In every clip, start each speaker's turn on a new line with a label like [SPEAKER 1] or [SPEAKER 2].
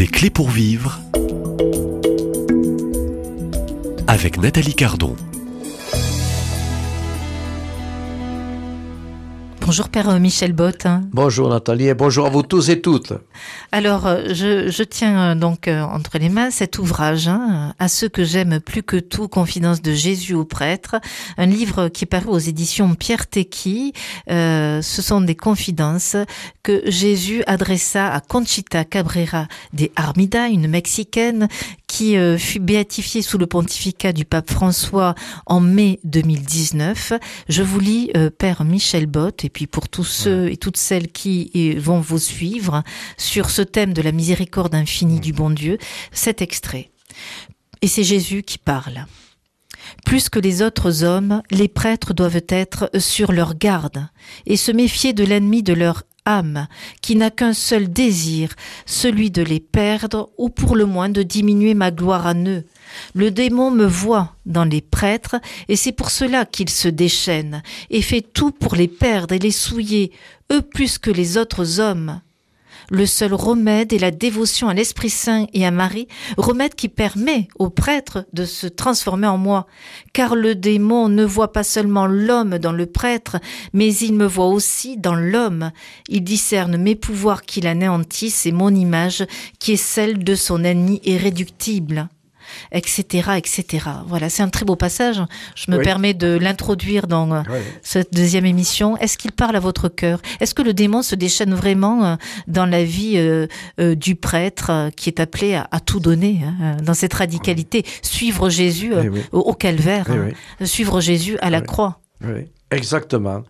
[SPEAKER 1] Des clés pour vivre avec Nathalie Cardon.
[SPEAKER 2] Bonjour Père Michel Bott.
[SPEAKER 3] Bonjour Nathalie et bonjour à vous tous et toutes.
[SPEAKER 2] Alors, euh, je, je tiens euh, donc euh, entre les mains cet ouvrage, hein, À ceux que j'aime plus que tout, Confidence de Jésus au prêtre, un livre qui est paru aux éditions Pierre. Euh, ce sont des confidences que Jésus adressa à Conchita Cabrera de Armida, une Mexicaine qui euh, fut béatifiée sous le pontificat du pape François en mai 2019. Je vous lis, euh, Père Michel Bott, et puis pour tous ceux et toutes celles qui vont vous suivre sur ce thème de la miséricorde infinie du bon Dieu, cet extrait. Et c'est Jésus qui parle. Plus que les autres hommes, les prêtres doivent être sur leur garde et se méfier de l'ennemi de leur âme, qui n'a qu'un seul désir, celui de les perdre ou pour le moins de diminuer ma gloire à eux. Le démon me voit dans les prêtres, et c'est pour cela qu'il se déchaîne, et fait tout pour les perdre et les souiller, eux plus que les autres hommes. Le seul remède est la dévotion à l'Esprit Saint et à Marie, remède qui permet aux prêtres de se transformer en moi. Car le démon ne voit pas seulement l'homme dans le prêtre, mais il me voit aussi dans l'homme. Il discerne mes pouvoirs qui l'anéantissent et mon image qui est celle de son ennemi irréductible etc., etc. Voilà, c'est un très beau passage. Je me
[SPEAKER 3] Oui.
[SPEAKER 2] permets de l'introduire dans euh, cette deuxième émission. Est-ce qu'il parle à votre cœur? Est-ce que le démon se déchaîne vraiment euh, dans la vie euh, euh, du prêtre qui est appelé à, à tout donner, hein, dans cette radicalité? Suivre Jésus euh,
[SPEAKER 3] Eh oui.
[SPEAKER 2] au, au calvaire,
[SPEAKER 3] Eh
[SPEAKER 2] hein, suivre Jésus à la croix.
[SPEAKER 3] Exactement.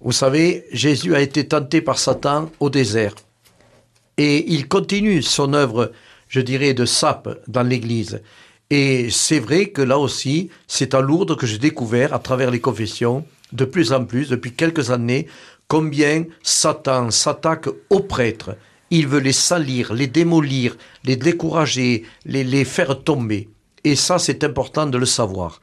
[SPEAKER 3] Vous savez, Jésus a été tenté par Satan au désert. Et il continue son œuvre, je dirais, de sape dans l'Église. Et c'est vrai que là aussi, c'est à Lourdes que j'ai découvert, à travers les confessions, de plus en plus, depuis quelques années, combien Satan s'attaque aux prêtres. Il veut les salir, les démolir, les décourager, les, faire tomber. Et ça, c'est important de le savoir.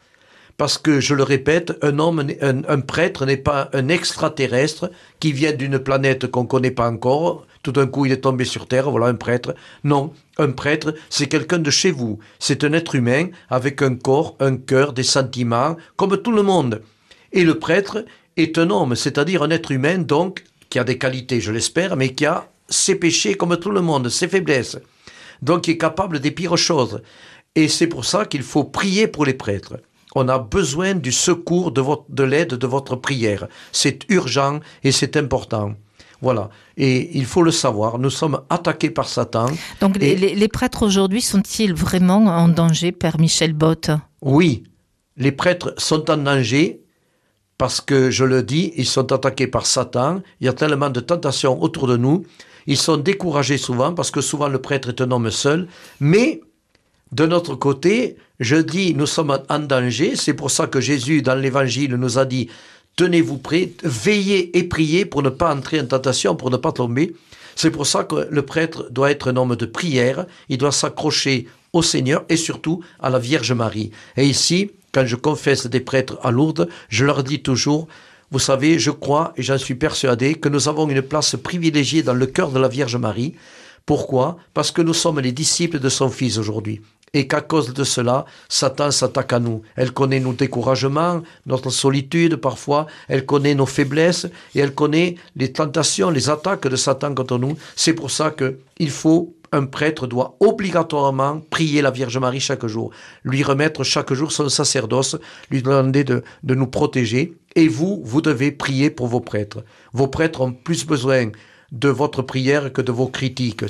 [SPEAKER 3] Parce que, je le répète, un homme, un, un prêtre n'est pas un extraterrestre qui vient d'une planète qu'on ne connaît pas encore. Tout d'un coup, il est tombé sur Terre, voilà un prêtre. Non, un prêtre, c'est quelqu'un de chez vous. C'est un être humain avec un corps, un cœur, des sentiments, comme tout le monde. Et le prêtre est un homme, c'est-à-dire un être humain, donc, qui a des qualités, je l'espère, mais qui a ses péchés comme tout le monde, ses faiblesses. Donc, qui est capable des pires choses. Et c'est pour ça qu'il faut prier pour les prêtres. On a besoin du secours, de, l'aide de votre prière. C'est urgent et c'est important. Voilà. Et il faut le savoir, nous sommes attaqués par Satan.
[SPEAKER 2] Donc les,
[SPEAKER 3] Et-
[SPEAKER 2] les- les prêtres aujourd'hui sont-ils vraiment en danger, Père Michel Bott
[SPEAKER 3] Oui, les prêtres sont en danger parce que, je le dis, ils sont attaqués par Satan. Il y a tellement de tentations autour de nous. Ils sont découragés souvent parce que souvent le prêtre est un homme seul. Mais de notre côté, je dis, nous sommes en danger. C'est pour ça que Jésus, dans l'Évangile, nous a dit, tenez-vous prêts, veillez et priez pour ne pas entrer en tentation, pour ne pas tomber. C'est pour ça que le prêtre doit être un homme de prière. Il doit s'accrocher au Seigneur et surtout à la Vierge Marie. Et ici, quand je confesse des prêtres à Lourdes, je leur dis toujours, vous savez, je crois et j'en suis persuadé que nous avons une place privilégiée dans le cœur de la Vierge Marie. Pourquoi Parce que nous sommes les disciples de son Fils aujourd'hui. Et qu'à cause de cela, Satan s'attaque à nous. Elle connaît nos découragements, notre solitude parfois, elle connaît nos faiblesses et elle connaît les tentations, les attaques de Satan contre nous. C'est pour ça que il faut un prêtre doit obligatoirement prier la Vierge Marie chaque jour, lui remettre chaque jour son sacerdoce, lui demander de, de nous protéger. Et vous, vous devez prier pour vos prêtres. Vos prêtres ont plus besoin de votre prière que de vos critiques.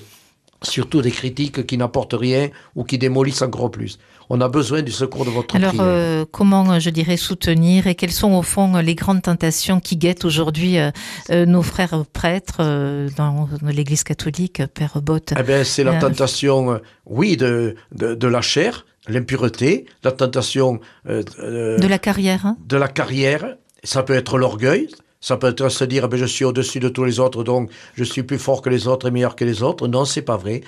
[SPEAKER 3] Surtout des critiques qui n'apportent rien ou qui démolissent encore plus. On a besoin du secours de votre
[SPEAKER 2] Alors,
[SPEAKER 3] prière.
[SPEAKER 2] euh, comment, euh, je dirais, soutenir et quelles sont au fond les grandes tentations qui guettent aujourd'hui euh, nos frères prêtres euh, dans l'Église catholique, Père Bott?
[SPEAKER 3] Eh bien, c'est la tentation, oui, de, de, de la chair, l'impureté, la tentation
[SPEAKER 2] De la carrière hein?
[SPEAKER 3] de la carrière. Ça peut être l'orgueil. Ça peut être se dire, ben, je suis au-dessus de tous les autres, donc je suis plus fort que les autres et meilleur que les autres. Non, c'est pas vrai.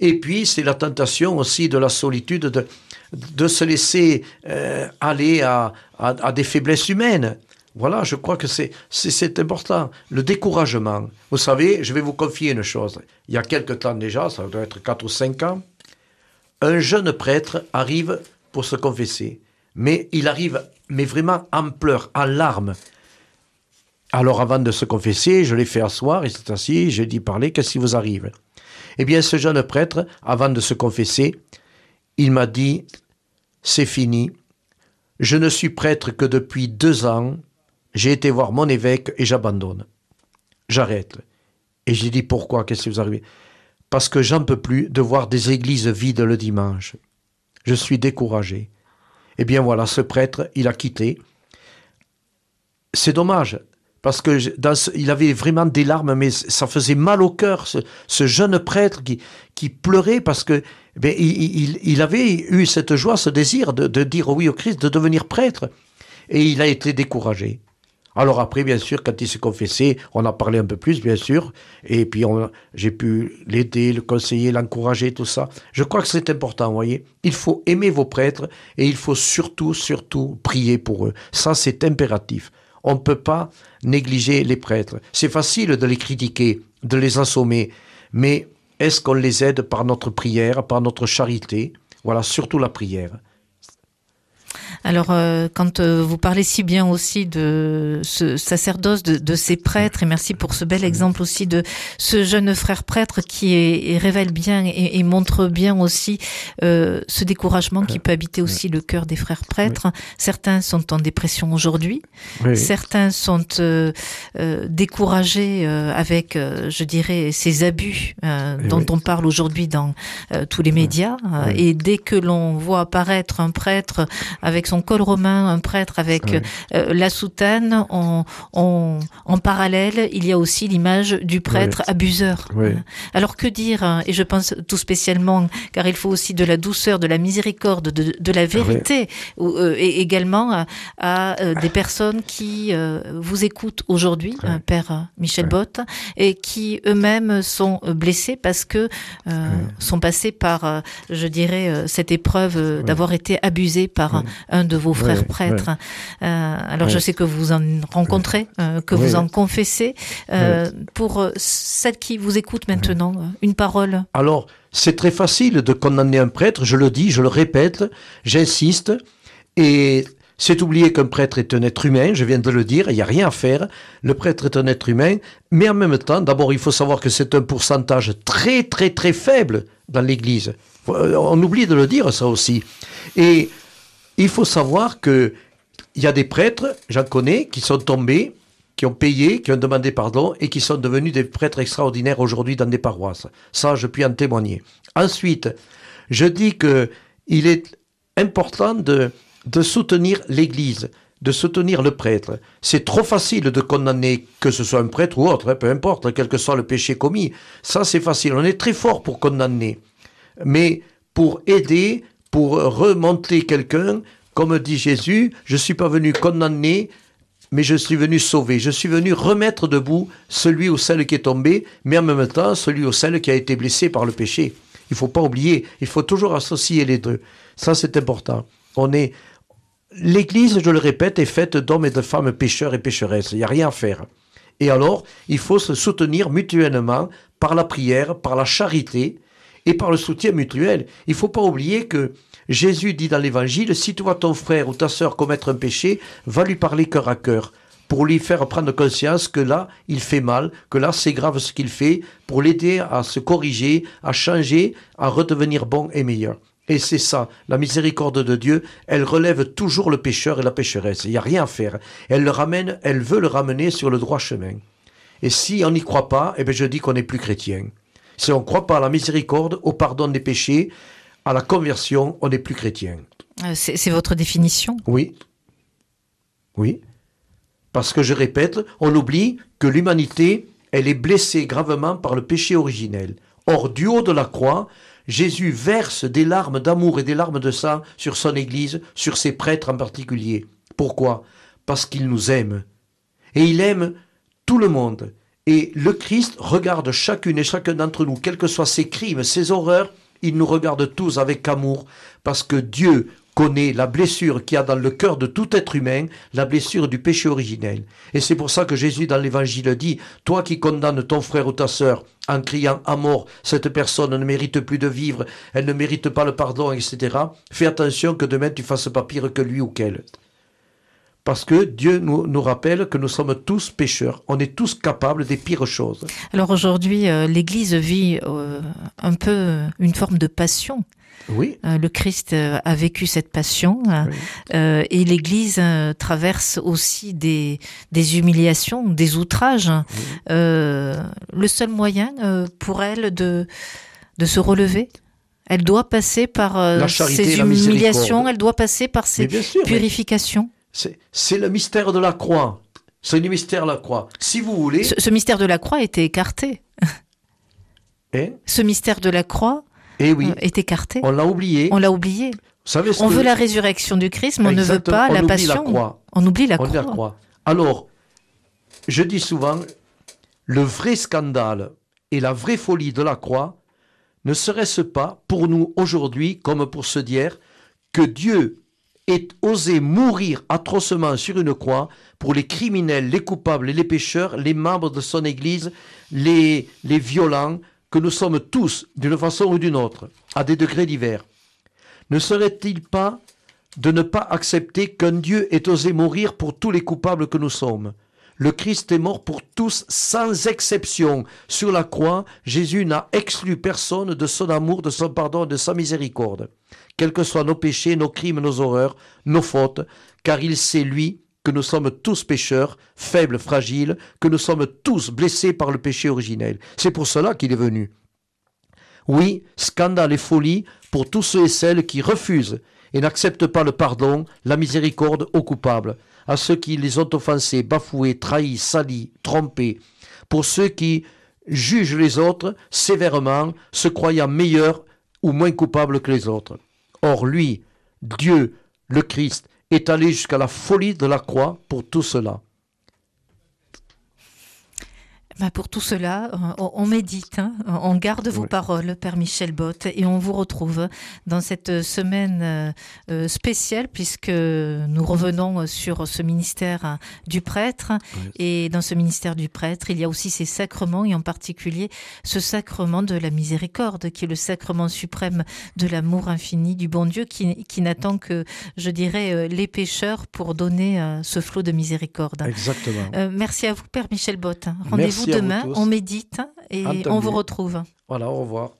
[SPEAKER 3] Et puis, c'est la tentation aussi de la solitude, de, de se laisser euh, aller à, à, des faiblesses humaines. Voilà, je crois que c'est, c'est, important. Le découragement. Vous savez, je vais vous confier une chose. Il y a quelque temps déjà, ça doit être 4 ou 5 ans, un jeune prêtre arrive pour se confesser. Mais il arrive, mais vraiment en pleurs, en larmes. Alors avant de se confesser, je l'ai fait asseoir, il s'est assis, j'ai dit parler, qu'est-ce qui vous arrive? Eh bien, ce jeune prêtre, avant de se confesser, il m'a dit, c'est fini, je ne suis prêtre que depuis deux ans, j'ai été voir mon évêque et j'abandonne. J'arrête. Et j'ai dit pourquoi, qu'est-ce qui vous arrive? Parce que j'en peux plus de voir des églises vides le dimanche. Je suis découragé. Eh bien voilà, ce prêtre, il a quitté. C'est dommage, parce que il avait vraiment des larmes, mais ça faisait mal au cœur, ce, jeune prêtre qui, pleurait parce que ben, il, avait eu cette joie, ce désir de, de dire oui au Christ, de devenir prêtre. Et il a été découragé. Alors après, bien sûr, quand il s'est confessé, on a parlé un peu plus, bien sûr, et puis j'ai pu l'aider, le conseiller, l'encourager, tout ça. Je crois que c'est important, vous voyez. Il faut aimer vos prêtres et il faut surtout, surtout prier pour eux. Ça, c'est impératif. On ne peut pas négliger les prêtres. C'est facile de les critiquer, de les assommer, mais est-ce qu'on les aide par notre prière, par notre charité? Voilà, surtout la prière.
[SPEAKER 2] Alors, euh, quand euh, vous parlez si bien aussi de ce sacerdoce, de, ces prêtres, et merci pour ce bel exemple aussi de ce jeune frère prêtre qui est, révèle bien et, montre bien aussi euh, ce découragement qui peut habiter aussi le cœur des frères prêtres. Certains sont en dépression aujourd'hui, certains sont découragés avec, je dirais, ces abus dont on parle aujourd'hui dans tous les médias. Et dès que l'on voit apparaître un prêtre avec son col romain, un prêtre avec euh, la soutane, en, en, parallèle, il y a aussi l'image du prêtre abuseur. Alors que dire, hein, et je pense tout spécialement, car il faut aussi de la douceur, de la miséricorde, de, la vérité, euh, et également à, euh, des personnes qui vous écoutent aujourd'hui, Père Michel Bott, et qui eux-mêmes sont blessés parce que sont passés par, je dirais, cette épreuve d'avoir été abusés par un de vos frères prêtres. Euh, alors je sais que vous en rencontrez, euh, que vous en confessez. Euh, pour celles qui vous écoutent maintenant, une parole.
[SPEAKER 3] Alors c'est très facile de condamner un prêtre, je le dis, je le répète, j'insiste, et c'est oublier qu'un prêtre est un être humain, je viens de le dire, il n'y a rien à faire. Le prêtre est un être humain, mais en même temps, d'abord, il faut savoir que c'est un pourcentage très, très, très faible dans l'Église. On oublie de le dire, ça aussi. Et il faut savoir que il y a des prêtres, j'en connais, qui sont tombés, qui ont payé, qui ont demandé pardon et qui sont devenus des prêtres extraordinaires aujourd'hui dans des paroisses. Ça, je puis en témoigner. Ensuite, je dis que il est important de, soutenir l'Église, de soutenir le prêtre. C'est trop facile de condamner, que ce soit un prêtre ou autre, hein, peu importe, quel que soit le péché commis. Ça, c'est facile. On est très fort pour condamner. Mais pour aider, pour remonter quelqu'un, comme dit Jésus, je ne suis pas venu condamner, mais je suis venu sauver. Je suis venu remettre debout celui ou celle qui est tombé, mais en même temps celui ou celle qui a été blessé par le péché. Il ne faut pas oublier, il faut toujours associer les deux. Ça, c'est important. On est, L'Église, je le répète, est faite d'hommes et de femmes pécheurs et pécheresses. Il n'y a rien à faire. Et alors, il faut se soutenir mutuellement par la prière, par la charité, et par le soutien mutuel. Il ne faut pas oublier que Jésus dit dans l'Évangile, si tu vois ton frère ou ta sœur commettre un péché, va lui parler cœur à cœur pour lui faire prendre conscience que là, il fait mal, que là, c'est grave ce qu'il fait, pour l'aider à se corriger, à changer, à redevenir bon et meilleur. Et c'est ça, la miséricorde de Dieu, elle relève toujours le pécheur et la pécheresse. Il n'y a rien à faire. Elle le ramène, elle veut le ramener sur le droit chemin. Et si on n'y croit pas, eh bien je dis qu'on n'est plus chrétien. Si on ne croit pas à la miséricorde, au pardon des péchés, à la conversion, on n'est plus chrétien.
[SPEAKER 2] Euh, c'est votre définition?
[SPEAKER 3] Oui. Oui. Parce que je répète, on oublie que l'humanité, elle est blessée gravement par le péché originel. Or, du haut de la croix, Jésus verse des larmes d'amour et des larmes de sang sur son Église, sur ses prêtres en particulier. Pourquoi? Parce qu'il nous aime. Et il aime tout le monde. Et le Christ regarde chacune et chacun d'entre nous, quels que soient ses crimes, ses horreurs, il nous regarde tous avec amour, parce que Dieu, connaît la blessure qu'il y a dans le cœur de tout être humain, la blessure du péché originel. Et c'est pour ça que Jésus dans l'évangile dit, toi qui condamnes ton frère ou ta sœur en criant à mort, cette personne ne mérite plus de vivre, elle ne mérite pas le pardon, etc., fais attention que demain tu fasses pas pire que lui ou qu'elle. Parce que Dieu nous, nous, rappelle que nous sommes tous pécheurs. On est tous capables des pires choses.
[SPEAKER 2] Alors aujourd'hui, euh, l'Église vit euh, un peu une forme de passion.
[SPEAKER 3] Oui.
[SPEAKER 2] Euh, le Christ a vécu cette passion oui. et l'Église traverse aussi des, des humiliations, des outrages. Oui. le seul moyen pour elle de, de se relever, elle doit passer par ces humiliations, elle doit passer par ces purifications.
[SPEAKER 3] C'est le mystère de la croix. C'est le mystère de la croix. Si vous voulez.
[SPEAKER 2] Ce, ce mystère de la croix était écarté. Ce mystère de la croix
[SPEAKER 3] eh oui.
[SPEAKER 2] est écarté.
[SPEAKER 3] On l'a oublié.
[SPEAKER 2] On l'a oublié.
[SPEAKER 3] Savez
[SPEAKER 2] on
[SPEAKER 3] que...
[SPEAKER 2] veut la résurrection du Christ, mais on
[SPEAKER 3] Exactement.
[SPEAKER 2] ne veut pas
[SPEAKER 3] on
[SPEAKER 2] la passion.
[SPEAKER 3] La croix.
[SPEAKER 2] On oublie la
[SPEAKER 3] on
[SPEAKER 2] croix.
[SPEAKER 3] la croix. Alors, je dis souvent, le vrai scandale et la vraie folie de la croix ne serait-ce pas pour nous aujourd'hui, comme pour se dire, que Dieu ait osé mourir atrocement sur une croix pour les criminels, les coupables les pécheurs, les membres de son Église, les, les violents, que nous sommes tous, d'une façon ou d'une autre, à des degrés divers. Ne serait-il pas de ne pas accepter qu'un Dieu ait osé mourir pour tous les coupables que nous sommes? Le Christ est mort pour tous sans exception. Sur la croix, Jésus n'a exclu personne de son amour, de son pardon, de sa miséricorde. Quels que soient nos péchés, nos crimes, nos horreurs, nos fautes, car il sait, lui, que nous sommes tous pécheurs, faibles, fragiles, que nous sommes tous blessés par le péché originel. C'est pour cela qu'il est venu. Oui, scandale et folie pour tous ceux et celles qui refusent et n'acceptent pas le pardon, la miséricorde aux coupables, à ceux qui les ont offensés, bafoués, trahis, salis, trompés, pour ceux qui jugent les autres sévèrement, se croyant meilleurs ou moins coupables que les autres. Or lui, Dieu, le Christ, est allé jusqu'à la folie de la croix pour tout cela.
[SPEAKER 2] Bah pour tout cela, on, on médite, hein, on garde vos
[SPEAKER 3] Oui.
[SPEAKER 2] paroles, Père Michel Bott, et on vous retrouve dans cette semaine euh, spéciale puisque nous revenons sur ce ministère hein, du prêtre.
[SPEAKER 3] Oui.
[SPEAKER 2] Et dans ce ministère du prêtre, il y a aussi ces sacrements, et en particulier ce sacrement de la miséricorde, qui est le sacrement suprême de l'amour infini du bon Dieu, qui, qui n'attend que, je dirais, euh, les pécheurs pour donner euh, ce flot de miséricorde.
[SPEAKER 3] Exactement.
[SPEAKER 2] Euh, merci à vous, Père Michel Bott. Rendez-vous demain, on médite et
[SPEAKER 3] Entendu.
[SPEAKER 2] on vous retrouve.
[SPEAKER 3] Voilà, au revoir.